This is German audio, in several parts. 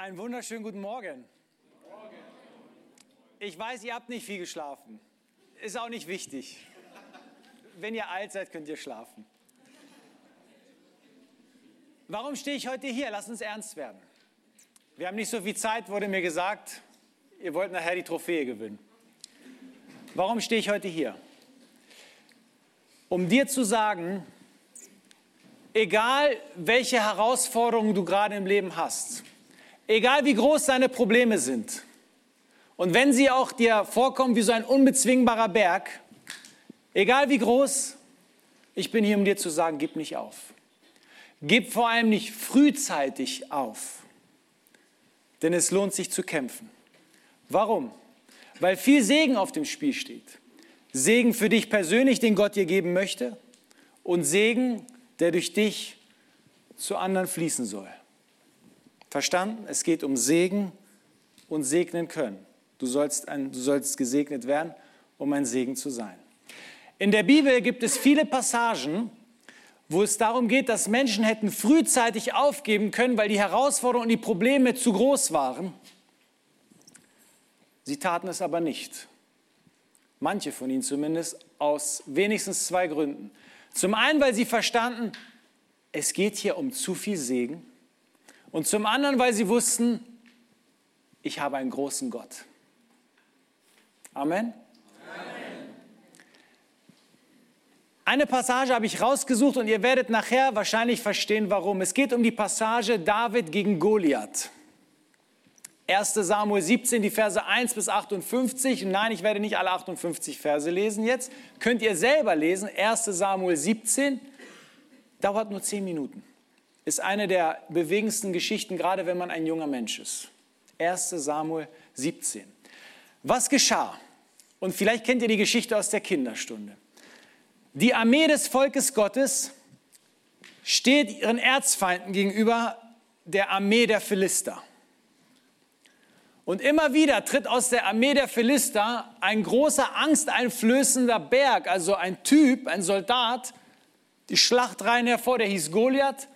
Einen wunderschönen guten Morgen. Ich weiß, ihr habt nicht viel geschlafen. Ist auch nicht wichtig. Wenn ihr alt seid, könnt ihr schlafen. Warum stehe ich heute hier? Lass uns ernst werden. Wir haben nicht so viel Zeit, wurde mir gesagt. Ihr wollt nachher die Trophäe gewinnen. Warum stehe ich heute hier? Um dir zu sagen, egal welche Herausforderungen du gerade im Leben hast, egal wie groß deine Probleme sind, und wenn sie auch dir vorkommen wie so ein unbezwingbarer Berg, egal wie groß, ich bin hier, um dir zu sagen, gib nicht auf. Gib vor allem nicht frühzeitig auf, denn es lohnt sich zu kämpfen. Warum? Weil viel Segen auf dem Spiel steht. Segen für dich persönlich, den Gott dir geben möchte, und Segen, der durch dich zu anderen fließen soll. Verstanden? Es geht um Segen und segnen können. Du sollst, ein, du sollst gesegnet werden, um ein Segen zu sein. In der Bibel gibt es viele Passagen, wo es darum geht, dass Menschen hätten frühzeitig aufgeben können, weil die Herausforderungen und die Probleme zu groß waren. Sie taten es aber nicht. Manche von ihnen zumindest, aus wenigstens zwei Gründen. Zum einen, weil sie verstanden, es geht hier um zu viel Segen. Und zum anderen, weil sie wussten, ich habe einen großen Gott. Amen. Eine Passage habe ich rausgesucht und ihr werdet nachher wahrscheinlich verstehen, warum. Es geht um die Passage David gegen Goliath. 1 Samuel 17, die Verse 1 bis 58. Nein, ich werde nicht alle 58 Verse lesen jetzt. Könnt ihr selber lesen. 1 Samuel 17 dauert nur 10 Minuten ist eine der bewegendsten Geschichten, gerade wenn man ein junger Mensch ist. 1 Samuel 17. Was geschah? Und vielleicht kennt ihr die Geschichte aus der Kinderstunde. Die Armee des Volkes Gottes steht ihren Erzfeinden gegenüber der Armee der Philister. Und immer wieder tritt aus der Armee der Philister ein großer, angsteinflößender Berg, also ein Typ, ein Soldat, die Schlachtreihen hervor, der hieß Goliath.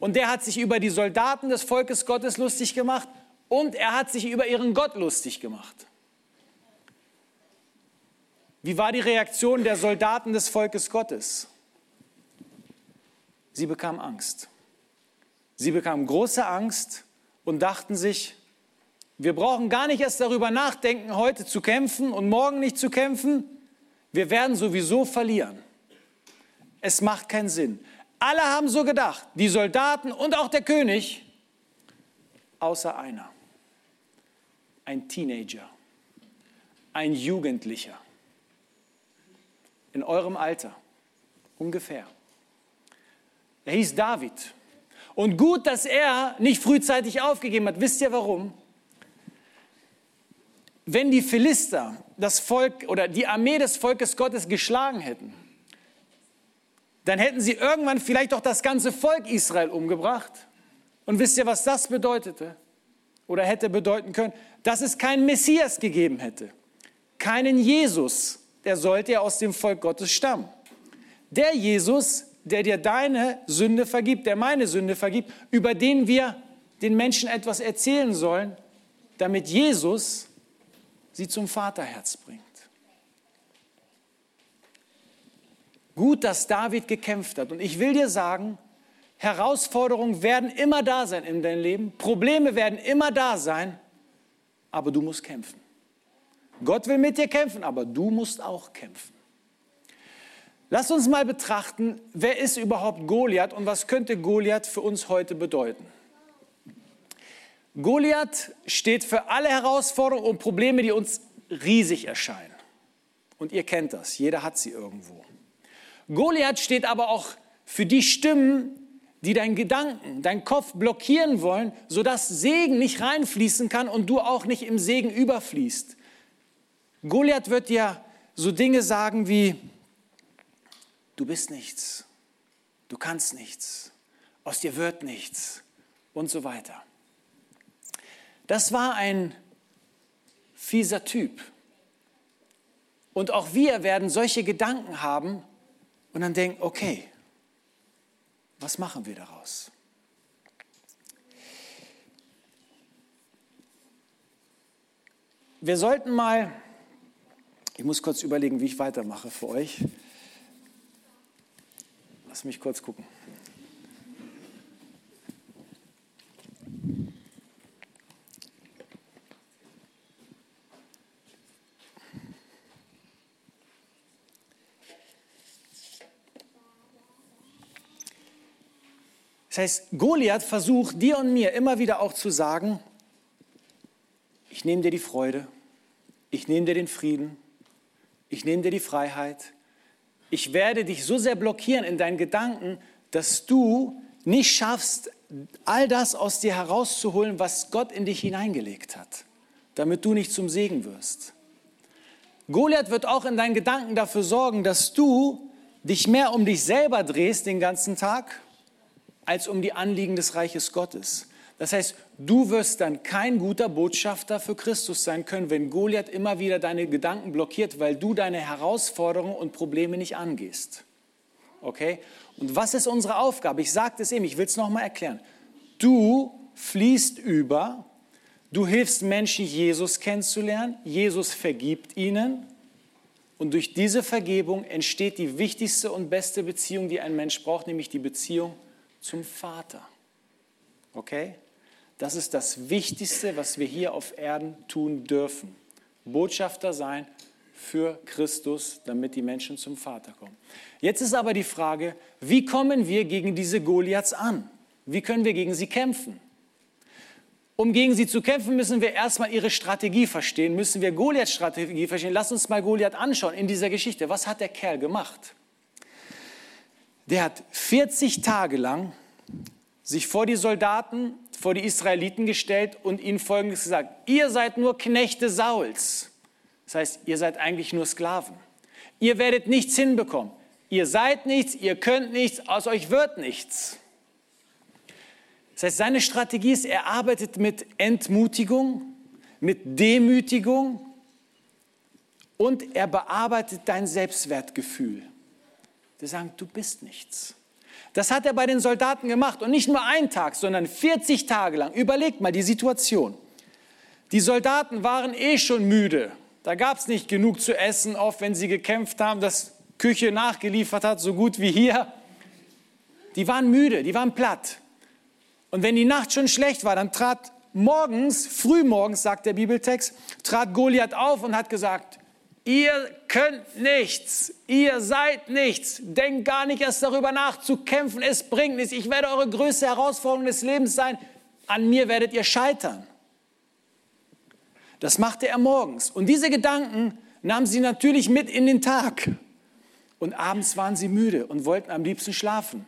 Und der hat sich über die Soldaten des Volkes Gottes lustig gemacht und er hat sich über ihren Gott lustig gemacht. Wie war die Reaktion der Soldaten des Volkes Gottes? Sie bekamen Angst. Sie bekamen große Angst und dachten sich, wir brauchen gar nicht erst darüber nachdenken, heute zu kämpfen und morgen nicht zu kämpfen. Wir werden sowieso verlieren. Es macht keinen Sinn. Alle haben so gedacht, die Soldaten und auch der König, außer einer. Ein Teenager, ein Jugendlicher. In eurem Alter, ungefähr. Er hieß David. Und gut, dass er nicht frühzeitig aufgegeben hat. Wisst ihr warum? Wenn die Philister das Volk oder die Armee des Volkes Gottes geschlagen hätten, dann hätten sie irgendwann vielleicht auch das ganze Volk Israel umgebracht. Und wisst ihr, was das bedeutete? Oder hätte bedeuten können? Dass es keinen Messias gegeben hätte. Keinen Jesus. Der sollte ja aus dem Volk Gottes stammen. Der Jesus, der dir deine Sünde vergibt, der meine Sünde vergibt, über den wir den Menschen etwas erzählen sollen, damit Jesus sie zum Vaterherz bringt. Gut, dass David gekämpft hat. Und ich will dir sagen, Herausforderungen werden immer da sein in deinem Leben, Probleme werden immer da sein, aber du musst kämpfen. Gott will mit dir kämpfen, aber du musst auch kämpfen. Lass uns mal betrachten, wer ist überhaupt Goliath und was könnte Goliath für uns heute bedeuten. Goliath steht für alle Herausforderungen und Probleme, die uns riesig erscheinen. Und ihr kennt das, jeder hat sie irgendwo. Goliath steht aber auch für die Stimmen, die deinen Gedanken, deinen Kopf blockieren wollen, sodass Segen nicht reinfließen kann und du auch nicht im Segen überfließt. Goliath wird dir so Dinge sagen wie, du bist nichts, du kannst nichts, aus dir wird nichts und so weiter. Das war ein fieser Typ. Und auch wir werden solche Gedanken haben, und dann denken, okay, was machen wir daraus? Wir sollten mal, ich muss kurz überlegen, wie ich weitermache für euch. Lass mich kurz gucken. Heißt, Goliath versucht dir und mir immer wieder auch zu sagen, ich nehme dir die Freude, ich nehme dir den Frieden, ich nehme dir die Freiheit, ich werde dich so sehr blockieren in deinen Gedanken, dass du nicht schaffst, all das aus dir herauszuholen, was Gott in dich hineingelegt hat, damit du nicht zum Segen wirst. Goliath wird auch in deinen Gedanken dafür sorgen, dass du dich mehr um dich selber drehst den ganzen Tag als um die Anliegen des Reiches Gottes. Das heißt, du wirst dann kein guter Botschafter für Christus sein können, wenn Goliath immer wieder deine Gedanken blockiert, weil du deine Herausforderungen und Probleme nicht angehst. Okay? Und was ist unsere Aufgabe? Ich sagte es eben, ich will es nochmal erklären. Du fließt über, du hilfst Menschen, Jesus kennenzulernen, Jesus vergibt ihnen und durch diese Vergebung entsteht die wichtigste und beste Beziehung, die ein Mensch braucht, nämlich die Beziehung zum Vater. Okay? Das ist das Wichtigste, was wir hier auf Erden tun dürfen. Botschafter sein für Christus, damit die Menschen zum Vater kommen. Jetzt ist aber die Frage, wie kommen wir gegen diese Goliaths an? Wie können wir gegen sie kämpfen? Um gegen sie zu kämpfen, müssen wir erstmal ihre Strategie verstehen, müssen wir Goliaths Strategie verstehen. Lass uns mal Goliath anschauen in dieser Geschichte. Was hat der Kerl gemacht? Der hat 40 Tage lang sich vor die Soldaten, vor die Israeliten gestellt und ihnen Folgendes gesagt. Ihr seid nur Knechte Sauls. Das heißt, ihr seid eigentlich nur Sklaven. Ihr werdet nichts hinbekommen. Ihr seid nichts, ihr könnt nichts, aus euch wird nichts. Das heißt, seine Strategie ist, er arbeitet mit Entmutigung, mit Demütigung und er bearbeitet dein Selbstwertgefühl die sagen, du bist nichts. Das hat er bei den Soldaten gemacht und nicht nur einen Tag, sondern 40 Tage lang. Überlegt mal die Situation. Die Soldaten waren eh schon müde. Da gab es nicht genug zu essen, oft wenn sie gekämpft haben, dass Küche nachgeliefert hat, so gut wie hier. Die waren müde, die waren platt. Und wenn die Nacht schon schlecht war, dann trat morgens, frühmorgens, sagt der Bibeltext, trat Goliath auf und hat gesagt, Ihr könnt nichts, ihr seid nichts. Denkt gar nicht erst darüber nach zu kämpfen, es bringt nichts. Ich werde eure größte Herausforderung des Lebens sein. An mir werdet ihr scheitern. Das machte er morgens. Und diese Gedanken nahmen sie natürlich mit in den Tag. Und abends waren sie müde und wollten am liebsten schlafen.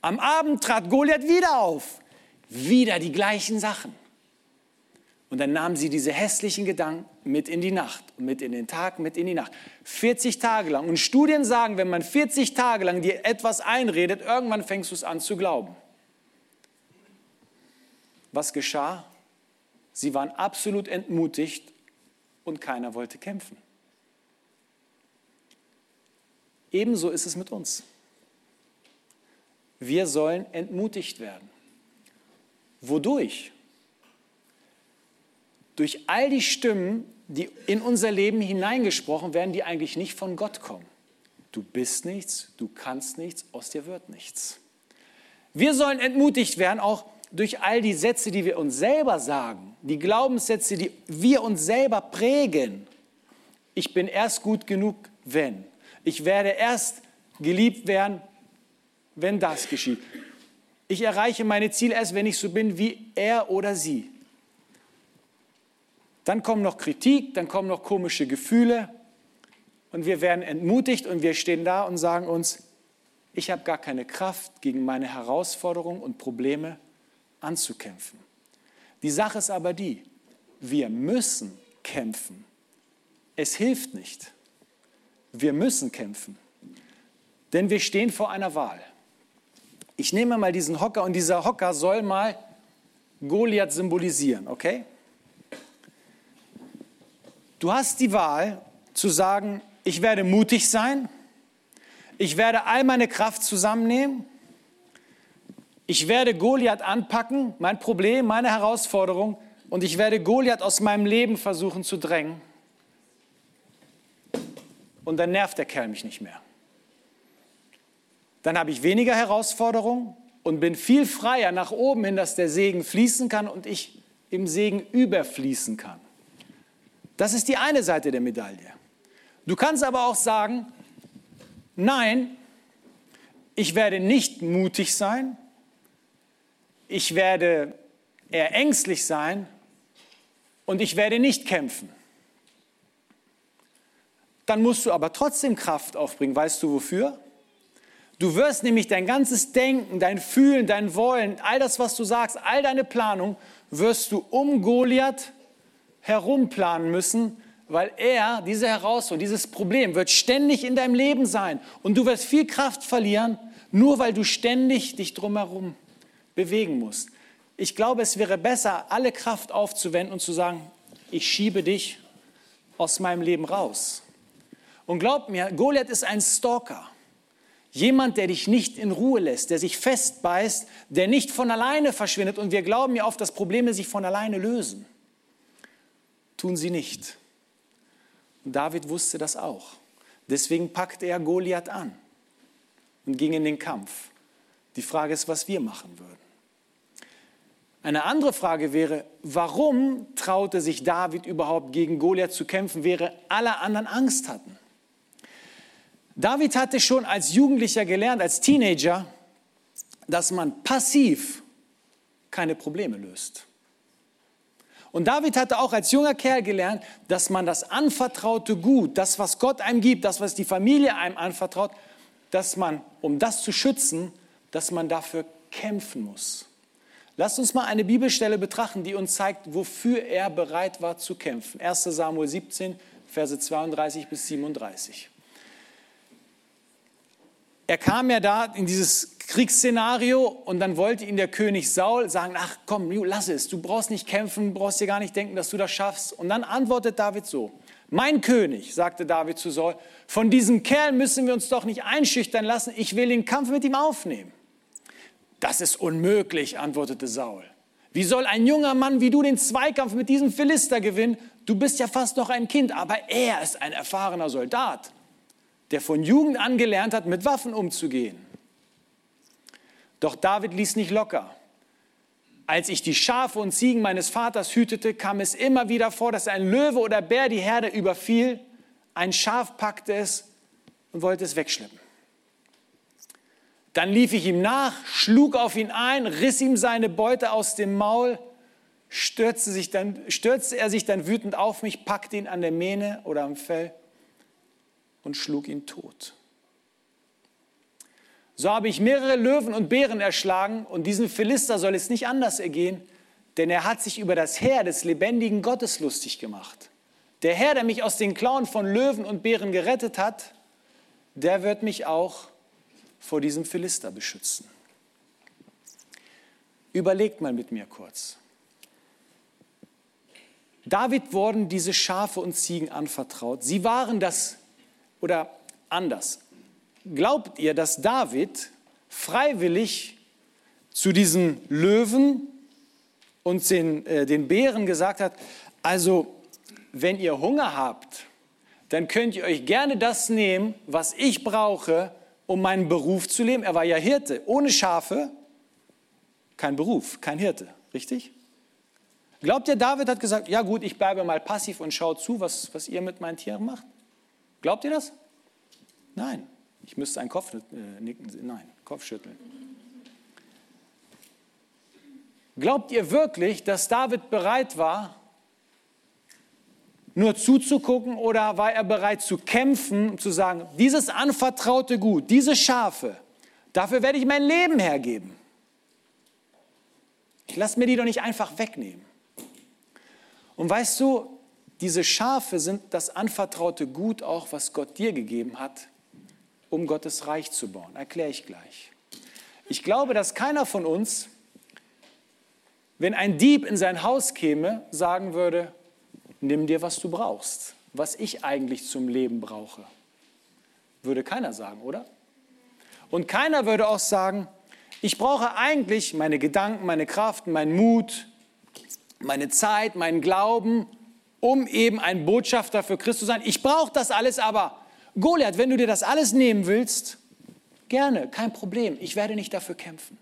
Am Abend trat Goliath wieder auf. Wieder die gleichen Sachen. Und dann nahmen sie diese hässlichen Gedanken mit in die Nacht, mit in den Tag, mit in die Nacht. 40 Tage lang. Und Studien sagen, wenn man 40 Tage lang dir etwas einredet, irgendwann fängst du es an zu glauben. Was geschah? Sie waren absolut entmutigt und keiner wollte kämpfen. Ebenso ist es mit uns. Wir sollen entmutigt werden. Wodurch? Durch all die Stimmen, die in unser Leben hineingesprochen werden, die eigentlich nicht von Gott kommen. Du bist nichts, du kannst nichts, aus dir wird nichts. Wir sollen entmutigt werden, auch durch all die Sätze, die wir uns selber sagen, die Glaubenssätze, die wir uns selber prägen. Ich bin erst gut genug, wenn. Ich werde erst geliebt werden, wenn das geschieht. Ich erreiche meine Ziele erst, wenn ich so bin wie er oder sie. Dann kommt noch Kritik, dann kommen noch komische Gefühle und wir werden entmutigt und wir stehen da und sagen uns, ich habe gar keine Kraft, gegen meine Herausforderungen und Probleme anzukämpfen. Die Sache ist aber die, wir müssen kämpfen. Es hilft nicht. Wir müssen kämpfen, denn wir stehen vor einer Wahl. Ich nehme mal diesen Hocker und dieser Hocker soll mal Goliath symbolisieren, okay? Du hast die Wahl zu sagen, ich werde mutig sein, ich werde all meine Kraft zusammennehmen, ich werde Goliath anpacken, mein Problem, meine Herausforderung, und ich werde Goliath aus meinem Leben versuchen zu drängen. Und dann nervt der Kerl mich nicht mehr. Dann habe ich weniger Herausforderungen und bin viel freier nach oben hin, dass der Segen fließen kann und ich im Segen überfließen kann. Das ist die eine Seite der Medaille. Du kannst aber auch sagen, nein, ich werde nicht mutig sein, ich werde eher ängstlich sein und ich werde nicht kämpfen. Dann musst du aber trotzdem Kraft aufbringen. Weißt du wofür? Du wirst nämlich dein ganzes Denken, dein Fühlen, dein Wollen, all das, was du sagst, all deine Planung, wirst du um Goliath herumplanen müssen, weil er, diese Herausforderung, dieses Problem wird ständig in deinem Leben sein. Und du wirst viel Kraft verlieren, nur weil du ständig dich drumherum bewegen musst. Ich glaube, es wäre besser, alle Kraft aufzuwenden und zu sagen, ich schiebe dich aus meinem Leben raus. Und glaub mir, Goliath ist ein Stalker. Jemand, der dich nicht in Ruhe lässt, der sich festbeißt, der nicht von alleine verschwindet. Und wir glauben ja oft, dass Probleme sich von alleine lösen. Tun sie nicht. Und David wusste das auch. Deswegen packte er Goliath an und ging in den Kampf. Die Frage ist, was wir machen würden. Eine andere Frage wäre, warum traute sich David überhaupt gegen Goliath zu kämpfen, während alle anderen Angst hatten? David hatte schon als Jugendlicher gelernt, als Teenager, dass man passiv keine Probleme löst. Und David hatte auch als junger Kerl gelernt, dass man das anvertraute Gut, das, was Gott einem gibt, das, was die Familie einem anvertraut, dass man, um das zu schützen, dass man dafür kämpfen muss. Lasst uns mal eine Bibelstelle betrachten, die uns zeigt, wofür er bereit war zu kämpfen. 1 Samuel 17, Verse 32 bis 37. Er kam ja da in dieses Kriegsszenario und dann wollte ihn der König Saul sagen, ach komm, lass es, du brauchst nicht kämpfen, brauchst dir gar nicht denken, dass du das schaffst. Und dann antwortet David so, mein König, sagte David zu Saul, von diesem Kerl müssen wir uns doch nicht einschüchtern lassen, ich will den Kampf mit ihm aufnehmen. Das ist unmöglich, antwortete Saul. Wie soll ein junger Mann wie du den Zweikampf mit diesem Philister gewinnen? Du bist ja fast noch ein Kind, aber er ist ein erfahrener Soldat, der von Jugend an gelernt hat, mit Waffen umzugehen. Doch David ließ nicht locker. Als ich die Schafe und Ziegen meines Vaters hütete, kam es immer wieder vor, dass ein Löwe oder Bär die Herde überfiel, ein Schaf packte es und wollte es wegschleppen. Dann lief ich ihm nach, schlug auf ihn ein, riss ihm seine Beute aus dem Maul, stürzte, sich dann, stürzte er sich dann wütend auf mich, packte ihn an der Mähne oder am Fell und schlug ihn tot. So habe ich mehrere Löwen und Bären erschlagen und diesem Philister soll es nicht anders ergehen, denn er hat sich über das Heer des lebendigen Gottes lustig gemacht. Der Herr, der mich aus den Klauen von Löwen und Bären gerettet hat, der wird mich auch vor diesem Philister beschützen. Überlegt mal mit mir kurz. David wurden diese Schafe und Ziegen anvertraut. Sie waren das, oder anders. Glaubt ihr, dass David freiwillig zu diesen Löwen und den, äh, den Bären gesagt hat, also wenn ihr Hunger habt, dann könnt ihr euch gerne das nehmen, was ich brauche, um meinen Beruf zu leben. Er war ja Hirte. Ohne Schafe kein Beruf, kein Hirte. Richtig? Glaubt ihr, David hat gesagt, ja gut, ich bleibe mal passiv und schaue zu, was, was ihr mit meinen Tieren macht? Glaubt ihr das? Nein. Ich müsste einen Kopf äh, nicken, nein, Kopf schütteln. Glaubt ihr wirklich, dass David bereit war, nur zuzugucken oder war er bereit zu kämpfen und zu sagen, dieses anvertraute Gut, diese Schafe, dafür werde ich mein Leben hergeben. Ich lasse mir die doch nicht einfach wegnehmen. Und weißt du, diese Schafe sind das anvertraute Gut auch, was Gott dir gegeben hat, um Gottes Reich zu bauen. Erkläre ich gleich. Ich glaube, dass keiner von uns, wenn ein Dieb in sein Haus käme, sagen würde, nimm dir, was du brauchst, was ich eigentlich zum Leben brauche. Würde keiner sagen, oder? Und keiner würde auch sagen, ich brauche eigentlich meine Gedanken, meine Kraft, meinen Mut, meine Zeit, meinen Glauben, um eben ein Botschafter für Christus zu sein. Ich brauche das alles, aber Goliath, wenn du dir das alles nehmen willst, gerne, kein Problem. Ich werde nicht dafür kämpfen.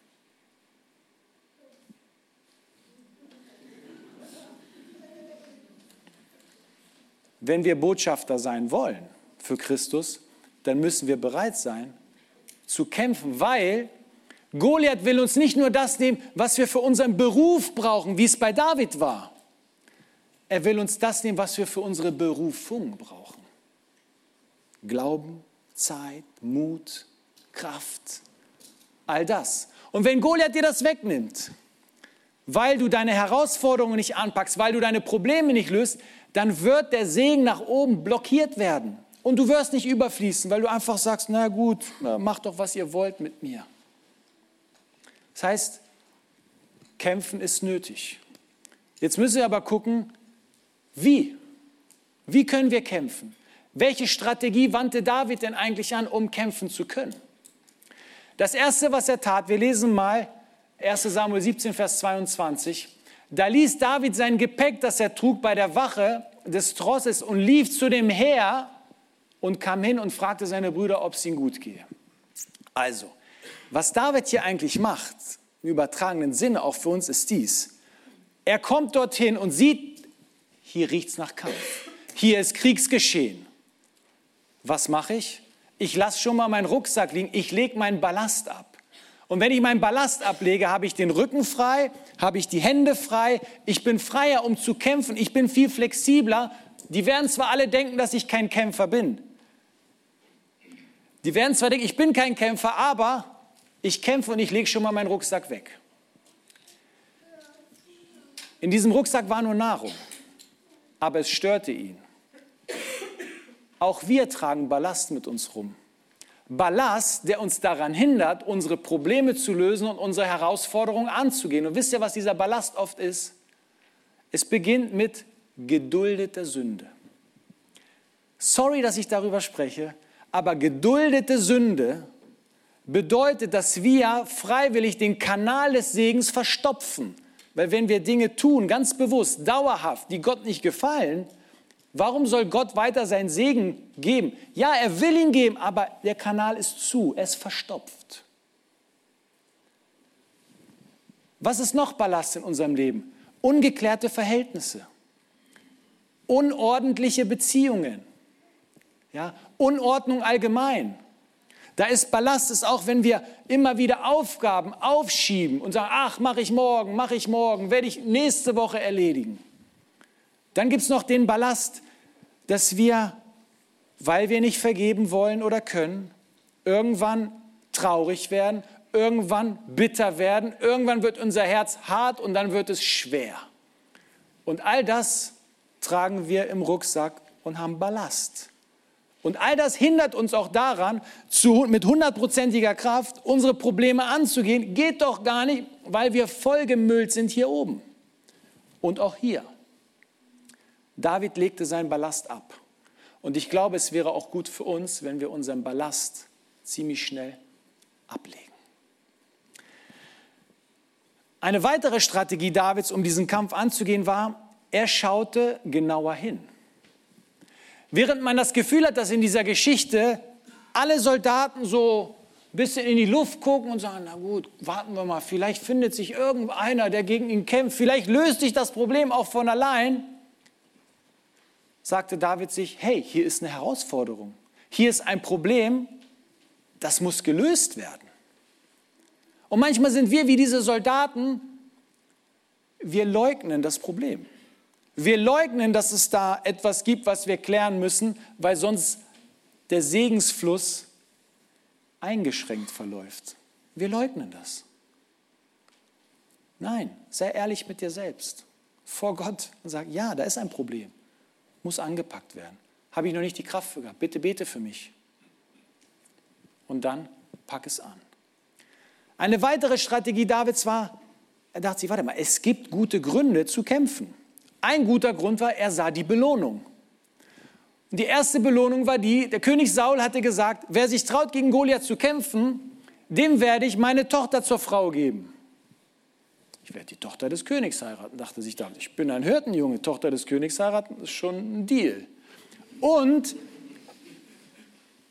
Wenn wir Botschafter sein wollen für Christus, dann müssen wir bereit sein zu kämpfen, weil Goliath will uns nicht nur das nehmen, was wir für unseren Beruf brauchen, wie es bei David war. Er will uns das nehmen, was wir für unsere Berufung brauchen. Glauben, Zeit, Mut, Kraft, all das. Und wenn Goliath dir das wegnimmt, weil du deine Herausforderungen nicht anpackst, weil du deine Probleme nicht löst, dann wird der Segen nach oben blockiert werden. Und du wirst nicht überfließen, weil du einfach sagst, na gut, macht doch, was ihr wollt mit mir. Das heißt, kämpfen ist nötig. Jetzt müssen wir aber gucken, wie? Wie können wir kämpfen? Welche Strategie wandte David denn eigentlich an, um kämpfen zu können? Das Erste, was er tat, wir lesen mal 1 Samuel 17, Vers 22. Da ließ David sein Gepäck, das er trug, bei der Wache des Trosses und lief zu dem Heer und kam hin und fragte seine Brüder, ob es ihnen gut gehe. Also, was David hier eigentlich macht, im übertragenen Sinne auch für uns, ist dies. Er kommt dorthin und sieht, hier riecht es nach Kampf. Hier ist Kriegsgeschehen. Was mache ich? Ich lasse schon mal meinen Rucksack liegen, ich lege meinen Ballast ab. Und wenn ich meinen Ballast ablege, habe ich den Rücken frei, habe ich die Hände frei, ich bin freier, um zu kämpfen, ich bin viel flexibler. Die werden zwar alle denken, dass ich kein Kämpfer bin. Die werden zwar denken, ich bin kein Kämpfer, aber ich kämpfe und ich lege schon mal meinen Rucksack weg. In diesem Rucksack war nur Nahrung, aber es störte ihn. Auch wir tragen Ballast mit uns rum. Ballast, der uns daran hindert, unsere Probleme zu lösen und unsere Herausforderungen anzugehen. Und wisst ihr, was dieser Ballast oft ist? Es beginnt mit geduldeter Sünde. Sorry, dass ich darüber spreche, aber geduldete Sünde bedeutet, dass wir freiwillig den Kanal des Segens verstopfen. Weil wenn wir Dinge tun, ganz bewusst, dauerhaft, die Gott nicht gefallen, Warum soll Gott weiter seinen Segen geben? Ja, er will ihn geben, aber der Kanal ist zu, er ist verstopft. Was ist noch Ballast in unserem Leben? Ungeklärte Verhältnisse, unordentliche Beziehungen, ja, Unordnung allgemein. Da ist Ballast, ist auch, wenn wir immer wieder Aufgaben aufschieben und sagen, ach, mache ich morgen, mache ich morgen, werde ich nächste Woche erledigen. Dann gibt es noch den Ballast, dass wir, weil wir nicht vergeben wollen oder können, irgendwann traurig werden, irgendwann bitter werden, irgendwann wird unser Herz hart und dann wird es schwer. Und all das tragen wir im Rucksack und haben Ballast. Und all das hindert uns auch daran, zu, mit hundertprozentiger Kraft unsere Probleme anzugehen. Geht doch gar nicht, weil wir vollgemüllt sind hier oben. Und auch hier. David legte seinen Ballast ab. Und ich glaube, es wäre auch gut für uns, wenn wir unseren Ballast ziemlich schnell ablegen. Eine weitere Strategie Davids, um diesen Kampf anzugehen, war, er schaute genauer hin. Während man das Gefühl hat, dass in dieser Geschichte alle Soldaten so ein bisschen in die Luft gucken und sagen, na gut, warten wir mal, vielleicht findet sich irgendeiner, der gegen ihn kämpft, vielleicht löst sich das Problem auch von allein, sagte David sich, hey, hier ist eine Herausforderung. Hier ist ein Problem, das muss gelöst werden. Und manchmal sind wir wie diese Soldaten, wir leugnen das Problem. Wir leugnen, dass es da etwas gibt, was wir klären müssen, weil sonst der Segensfluss eingeschränkt verläuft. Wir leugnen das. Nein, sei ehrlich mit dir selbst, vor Gott und sag, ja, da ist ein Problem muss angepackt werden. Habe ich noch nicht die Kraft für gehabt. Bitte bete für mich. Und dann pack es an. Eine weitere Strategie Davids war, er dachte sich, warte mal, es gibt gute Gründe zu kämpfen. Ein guter Grund war, er sah die Belohnung. Und die erste Belohnung war die, der König Saul hatte gesagt, wer sich traut, gegen Goliath zu kämpfen, dem werde ich meine Tochter zur Frau geben. Ich werde die Tochter des Königs heiraten, dachte sich David. Ich bin ein Hirtenjunge, Tochter des Königs heiraten ist schon ein Deal. Und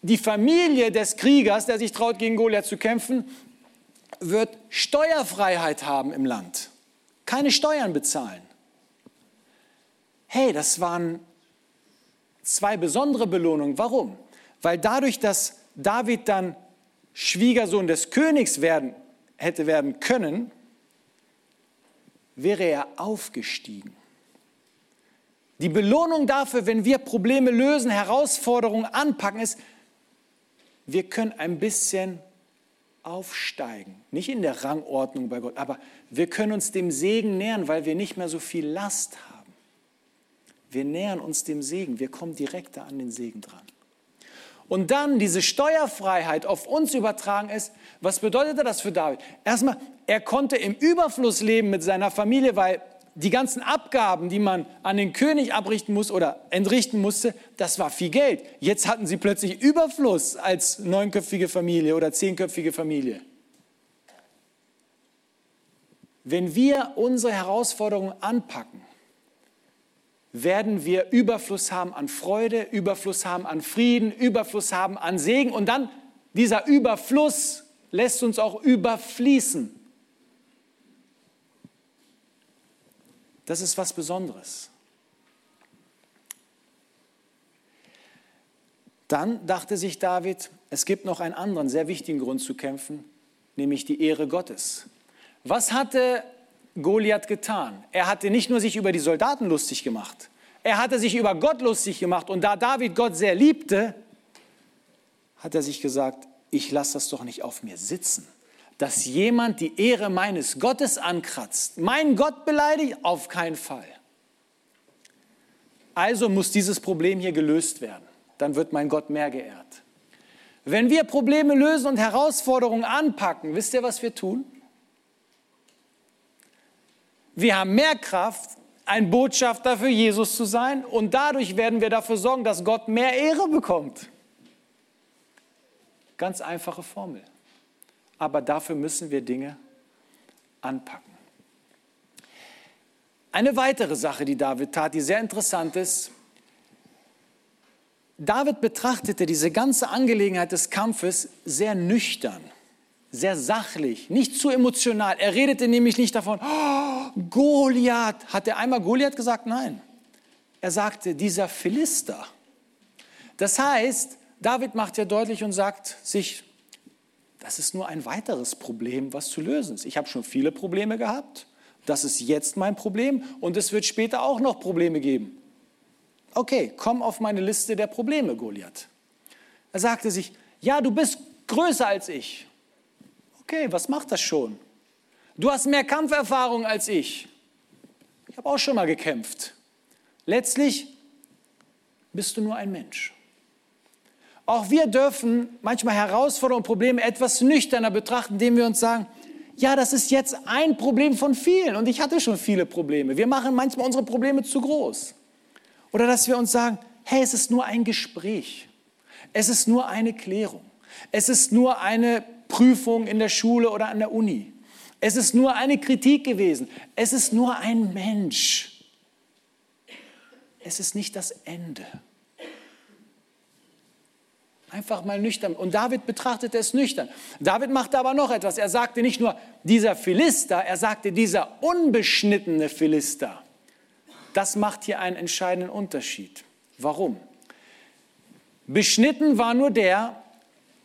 die Familie des Kriegers, der sich traut, gegen Goliath zu kämpfen, wird Steuerfreiheit haben im Land. Keine Steuern bezahlen. Hey, das waren zwei besondere Belohnungen. Warum? Weil dadurch, dass David dann Schwiegersohn des Königs werden, hätte werden können, wäre er aufgestiegen. Die Belohnung dafür, wenn wir Probleme lösen, Herausforderungen anpacken, ist, wir können ein bisschen aufsteigen. Nicht in der Rangordnung bei Gott, aber wir können uns dem Segen nähern, weil wir nicht mehr so viel Last haben. Wir nähern uns dem Segen, wir kommen direkter an den Segen dran. Und dann diese Steuerfreiheit auf uns übertragen ist, was bedeutete das für David? Erstmal, er konnte im Überfluss leben mit seiner Familie, weil die ganzen Abgaben, die man an den König abrichten muss oder entrichten musste, das war viel Geld. Jetzt hatten sie plötzlich Überfluss als neunköpfige Familie oder zehnköpfige Familie. Wenn wir unsere Herausforderungen anpacken, werden wir Überfluss haben an Freude, Überfluss haben an Frieden, Überfluss haben an Segen und dann dieser Überfluss lässt uns auch überfließen. Das ist was Besonderes. Dann dachte sich David, es gibt noch einen anderen sehr wichtigen Grund zu kämpfen, nämlich die Ehre Gottes. Was hatte Goliath getan? Er hatte nicht nur sich über die Soldaten lustig gemacht, er hatte sich über Gott lustig gemacht. Und da David Gott sehr liebte, hat er sich gesagt, ich lasse das doch nicht auf mir sitzen dass jemand die Ehre meines Gottes ankratzt. Mein Gott beleidigt? Auf keinen Fall. Also muss dieses Problem hier gelöst werden. Dann wird mein Gott mehr geehrt. Wenn wir Probleme lösen und Herausforderungen anpacken, wisst ihr, was wir tun? Wir haben mehr Kraft, ein Botschafter für Jesus zu sein und dadurch werden wir dafür sorgen, dass Gott mehr Ehre bekommt. Ganz einfache Formel aber dafür müssen wir Dinge anpacken. Eine weitere Sache, die David tat, die sehr interessant ist, David betrachtete diese ganze Angelegenheit des Kampfes sehr nüchtern, sehr sachlich, nicht zu emotional. Er redete nämlich nicht davon, oh, Goliath. Hat er einmal Goliath gesagt? Nein. Er sagte, dieser Philister. Das heißt, David macht ja deutlich und sagt sich, das ist nur ein weiteres Problem, was zu lösen ist. Ich habe schon viele Probleme gehabt. Das ist jetzt mein Problem und es wird später auch noch Probleme geben. Okay, komm auf meine Liste der Probleme, Goliath. Er sagte sich, ja, du bist größer als ich. Okay, was macht das schon? Du hast mehr Kampferfahrung als ich. Ich habe auch schon mal gekämpft. Letztlich bist du nur ein Mensch. Auch wir dürfen manchmal Herausforderungen und Probleme etwas nüchterner betrachten, indem wir uns sagen, ja, das ist jetzt ein Problem von vielen und ich hatte schon viele Probleme. Wir machen manchmal unsere Probleme zu groß. Oder dass wir uns sagen, hey, es ist nur ein Gespräch. Es ist nur eine Klärung. Es ist nur eine Prüfung in der Schule oder an der Uni. Es ist nur eine Kritik gewesen. Es ist nur ein Mensch. Es ist nicht das Ende. Einfach mal nüchtern. Und David betrachtete es nüchtern. David machte aber noch etwas. Er sagte nicht nur dieser Philister, er sagte dieser unbeschnittene Philister. Das macht hier einen entscheidenden Unterschied. Warum? Beschnitten war nur der,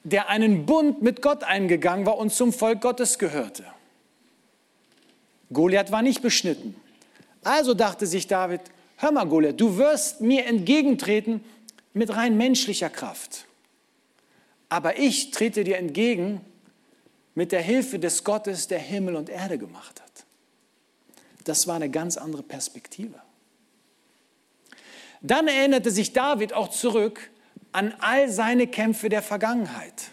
der einen Bund mit Gott eingegangen war und zum Volk Gottes gehörte. Goliath war nicht beschnitten. Also dachte sich David, hör mal Goliath, du wirst mir entgegentreten mit rein menschlicher Kraft. Aber ich trete dir entgegen mit der Hilfe des Gottes, der Himmel und Erde gemacht hat. Das war eine ganz andere Perspektive. Dann erinnerte sich David auch zurück an all seine Kämpfe der Vergangenheit.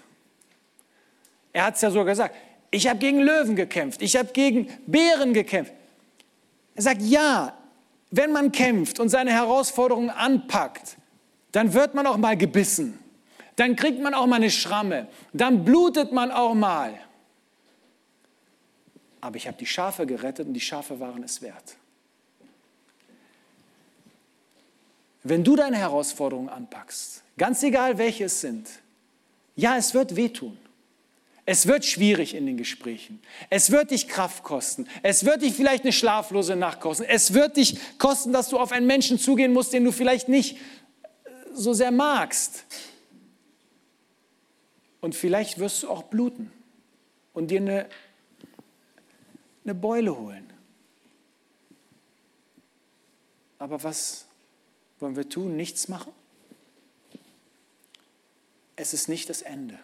Er hat es ja so gesagt, ich habe gegen Löwen gekämpft, ich habe gegen Bären gekämpft. Er sagt, ja, wenn man kämpft und seine Herausforderungen anpackt, dann wird man auch mal gebissen dann kriegt man auch mal eine Schramme, dann blutet man auch mal. aber ich habe die Schafe gerettet und die Schafe waren es wert. Wenn du deine Herausforderungen anpackst, ganz egal welche es sind, ja, es wird wehtun. Es wird schwierig in den Gesprächen. Es wird dich Kraft kosten. Es wird dich vielleicht eine schlaflose Nacht kosten. Es wird dich kosten, dass du auf einen Menschen zugehen musst, den du vielleicht nicht so sehr magst. Und vielleicht wirst du auch bluten und dir eine, eine Beule holen. Aber was wollen wir tun? Nichts machen? Es ist nicht das Ende.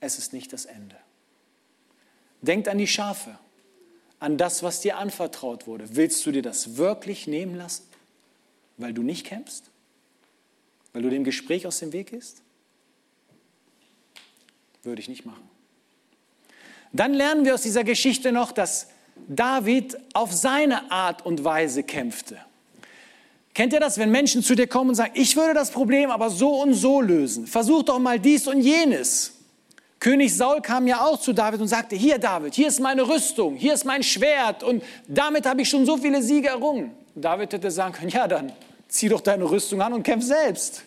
Es ist nicht das Ende. Denkt an die Schafe, an das, was dir anvertraut wurde. Willst du dir das wirklich nehmen lassen, weil du nicht kämpfst? Weil du dem Gespräch aus dem Weg gehst? Würde ich nicht machen. Dann lernen wir aus dieser Geschichte noch, dass David auf seine Art und Weise kämpfte. Kennt ihr das, wenn Menschen zu dir kommen und sagen, ich würde das Problem aber so und so lösen. Versuch doch mal dies und jenes. König Saul kam ja auch zu David und sagte, hier David, hier ist meine Rüstung, hier ist mein Schwert und damit habe ich schon so viele Siege errungen. David hätte sagen können, ja dann zieh doch deine Rüstung an und kämpf selbst.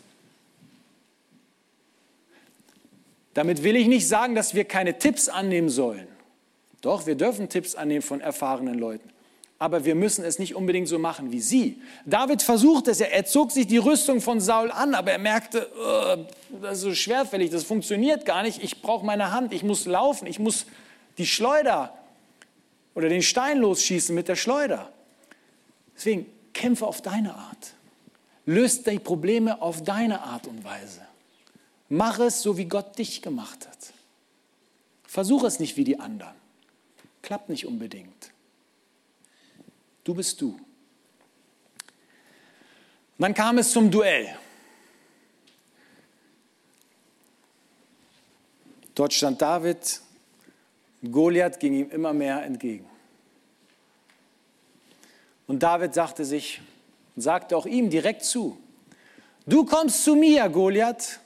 Damit will ich nicht sagen, dass wir keine Tipps annehmen sollen. Doch, wir dürfen Tipps annehmen von erfahrenen Leuten. Aber wir müssen es nicht unbedingt so machen wie sie. David versucht es ja. Er zog sich die Rüstung von Saul an, aber er merkte, oh, das ist so schwerfällig, das funktioniert gar nicht. Ich brauche meine Hand, ich muss laufen, ich muss die Schleuder oder den Stein losschießen mit der Schleuder. Deswegen kämpfe auf deine Art. Löst die Probleme auf deine Art und Weise. Mach es so, wie Gott dich gemacht hat. Versuch es nicht wie die anderen. Klappt nicht unbedingt. Du bist du. Und dann kam es zum Duell. Dort stand David, Goliath ging ihm immer mehr entgegen. Und David sagte sich und sagte auch ihm direkt zu, du kommst zu mir, Goliath,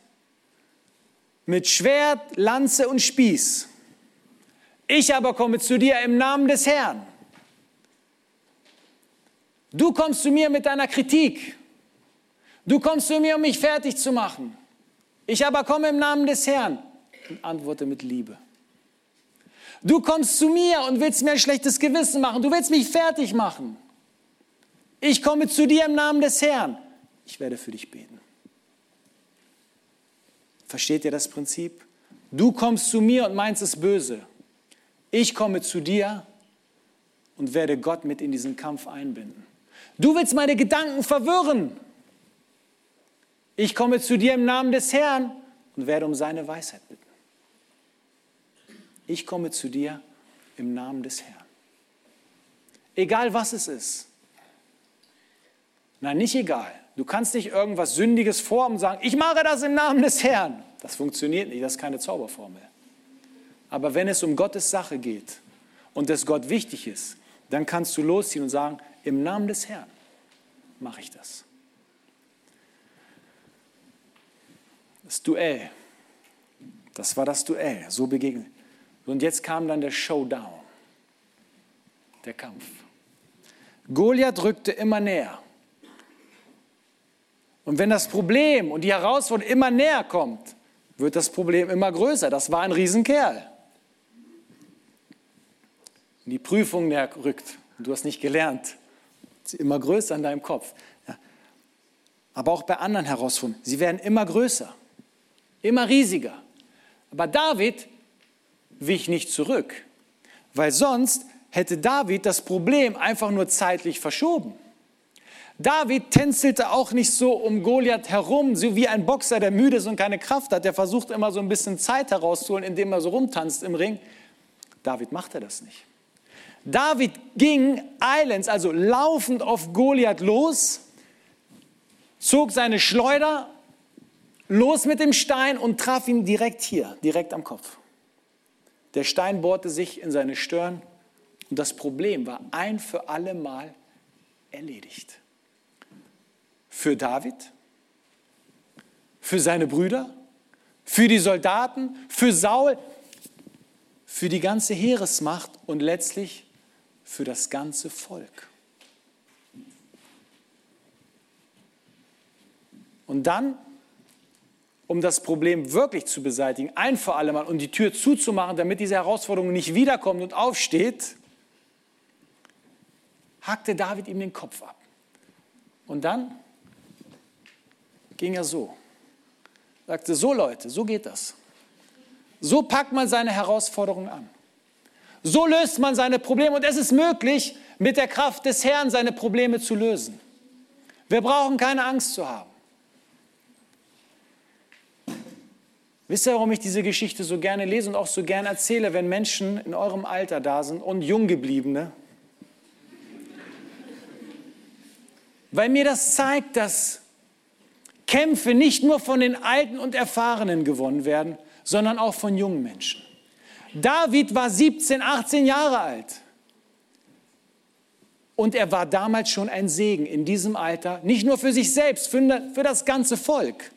mit Schwert, Lanze und Spieß. Ich aber komme zu dir im Namen des Herrn. Du kommst zu mir mit deiner Kritik. Du kommst zu mir, um mich fertig zu machen. Ich aber komme im Namen des Herrn und antworte mit Liebe. Du kommst zu mir und willst mir ein schlechtes Gewissen machen. Du willst mich fertig machen. Ich komme zu dir im Namen des Herrn. Ich werde für dich beten. Versteht ihr das Prinzip? Du kommst zu mir und meinst es böse. Ich komme zu dir und werde Gott mit in diesen Kampf einbinden. Du willst meine Gedanken verwirren. Ich komme zu dir im Namen des Herrn und werde um seine Weisheit bitten. Ich komme zu dir im Namen des Herrn. Egal was es ist. Nein, nicht egal. Du kannst nicht irgendwas Sündiges formen und sagen, ich mache das im Namen des Herrn. Das funktioniert nicht, das ist keine Zauberformel. Aber wenn es um Gottes Sache geht und es Gott wichtig ist, dann kannst du losziehen und sagen, im Namen des Herrn mache ich das. Das Duell, das war das Duell, so begegnet. Und jetzt kam dann der Showdown, der Kampf. Goliath rückte immer näher. Und wenn das Problem und die Herausforderung immer näher kommt, wird das Problem immer größer. Das war ein Riesenkerl. Die Prüfung näher rückt und du hast nicht gelernt. Sie immer größer in deinem Kopf. Ja. Aber auch bei anderen Herausforderungen. Sie werden immer größer, immer riesiger. Aber David wich nicht zurück, weil sonst hätte David das Problem einfach nur zeitlich verschoben. David tänzelte auch nicht so um Goliath herum, so wie ein Boxer, der müde ist und keine Kraft hat. Der versucht immer so ein bisschen Zeit herauszuholen, indem er so rumtanzt im Ring. David machte das nicht. David ging eilends, also laufend auf Goliath los, zog seine Schleuder los mit dem Stein und traf ihn direkt hier, direkt am Kopf. Der Stein bohrte sich in seine Stirn und das Problem war ein für alle Mal erledigt. Für David, für seine Brüder, für die Soldaten, für Saul, für die ganze Heeresmacht und letztlich für das ganze Volk. Und dann, um das Problem wirklich zu beseitigen, ein für alle Mal und die Tür zuzumachen, damit diese Herausforderung nicht wiederkommt und aufsteht, hackte David ihm den Kopf ab. Und dann ging er so. Sagte, so Leute, so geht das. So packt man seine Herausforderungen an. So löst man seine Probleme. Und es ist möglich, mit der Kraft des Herrn seine Probleme zu lösen. Wir brauchen keine Angst zu haben. Wisst ihr, warum ich diese Geschichte so gerne lese und auch so gerne erzähle, wenn Menschen in eurem Alter da sind und Junggebliebene? Weil mir das zeigt, dass Kämpfe nicht nur von den Alten und Erfahrenen gewonnen werden, sondern auch von jungen Menschen. David war 17, 18 Jahre alt. Und er war damals schon ein Segen in diesem Alter, nicht nur für sich selbst, für, das ganze Volk.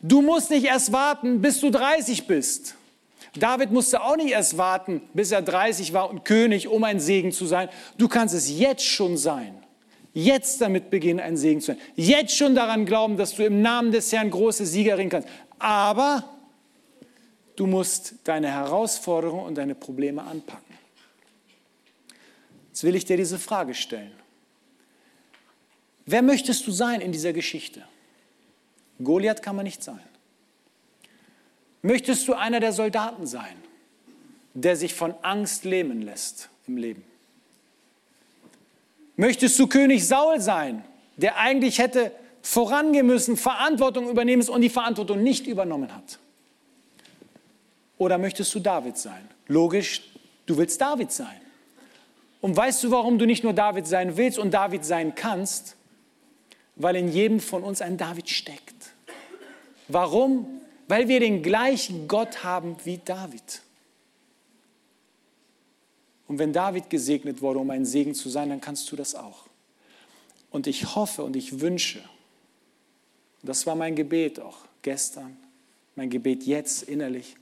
Du musst nicht erst warten, bis du 30 bist. David musste auch nicht erst warten, bis er 30 war und König, um ein Segen zu sein. Du kannst es jetzt schon sein. Jetzt damit beginnen, ein Segen zu sein. Jetzt schon daran glauben, dass du im Namen des Herrn große Siegerin kannst. Aber Du musst deine Herausforderungen und deine Probleme anpacken. Jetzt will ich dir diese Frage stellen. Wer möchtest du sein in dieser Geschichte? Goliath kann man nicht sein. Möchtest du einer der Soldaten sein, der sich von Angst lähmen lässt im Leben? Möchtest du König Saul sein, der eigentlich hätte vorangehen müssen, Verantwortung übernehmen und die Verantwortung nicht übernommen hat? Oder möchtest du David sein? Logisch, du willst David sein. Und weißt du, warum du nicht nur David sein willst und David sein kannst? Weil in jedem von uns ein David steckt. Warum? Weil wir den gleichen Gott haben wie David. Und wenn David gesegnet wurde, um ein Segen zu sein, dann kannst du das auch. Und ich hoffe und ich wünsche, das war mein Gebet auch gestern, mein Gebet jetzt innerlich,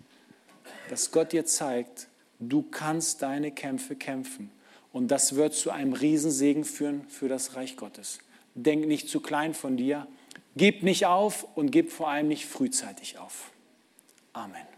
dass Gott dir zeigt, du kannst deine Kämpfe kämpfen. Und das wird zu einem Riesensegen führen für das Reich Gottes. Denk nicht zu klein von dir. Gib nicht auf und gib vor allem nicht frühzeitig auf. Amen.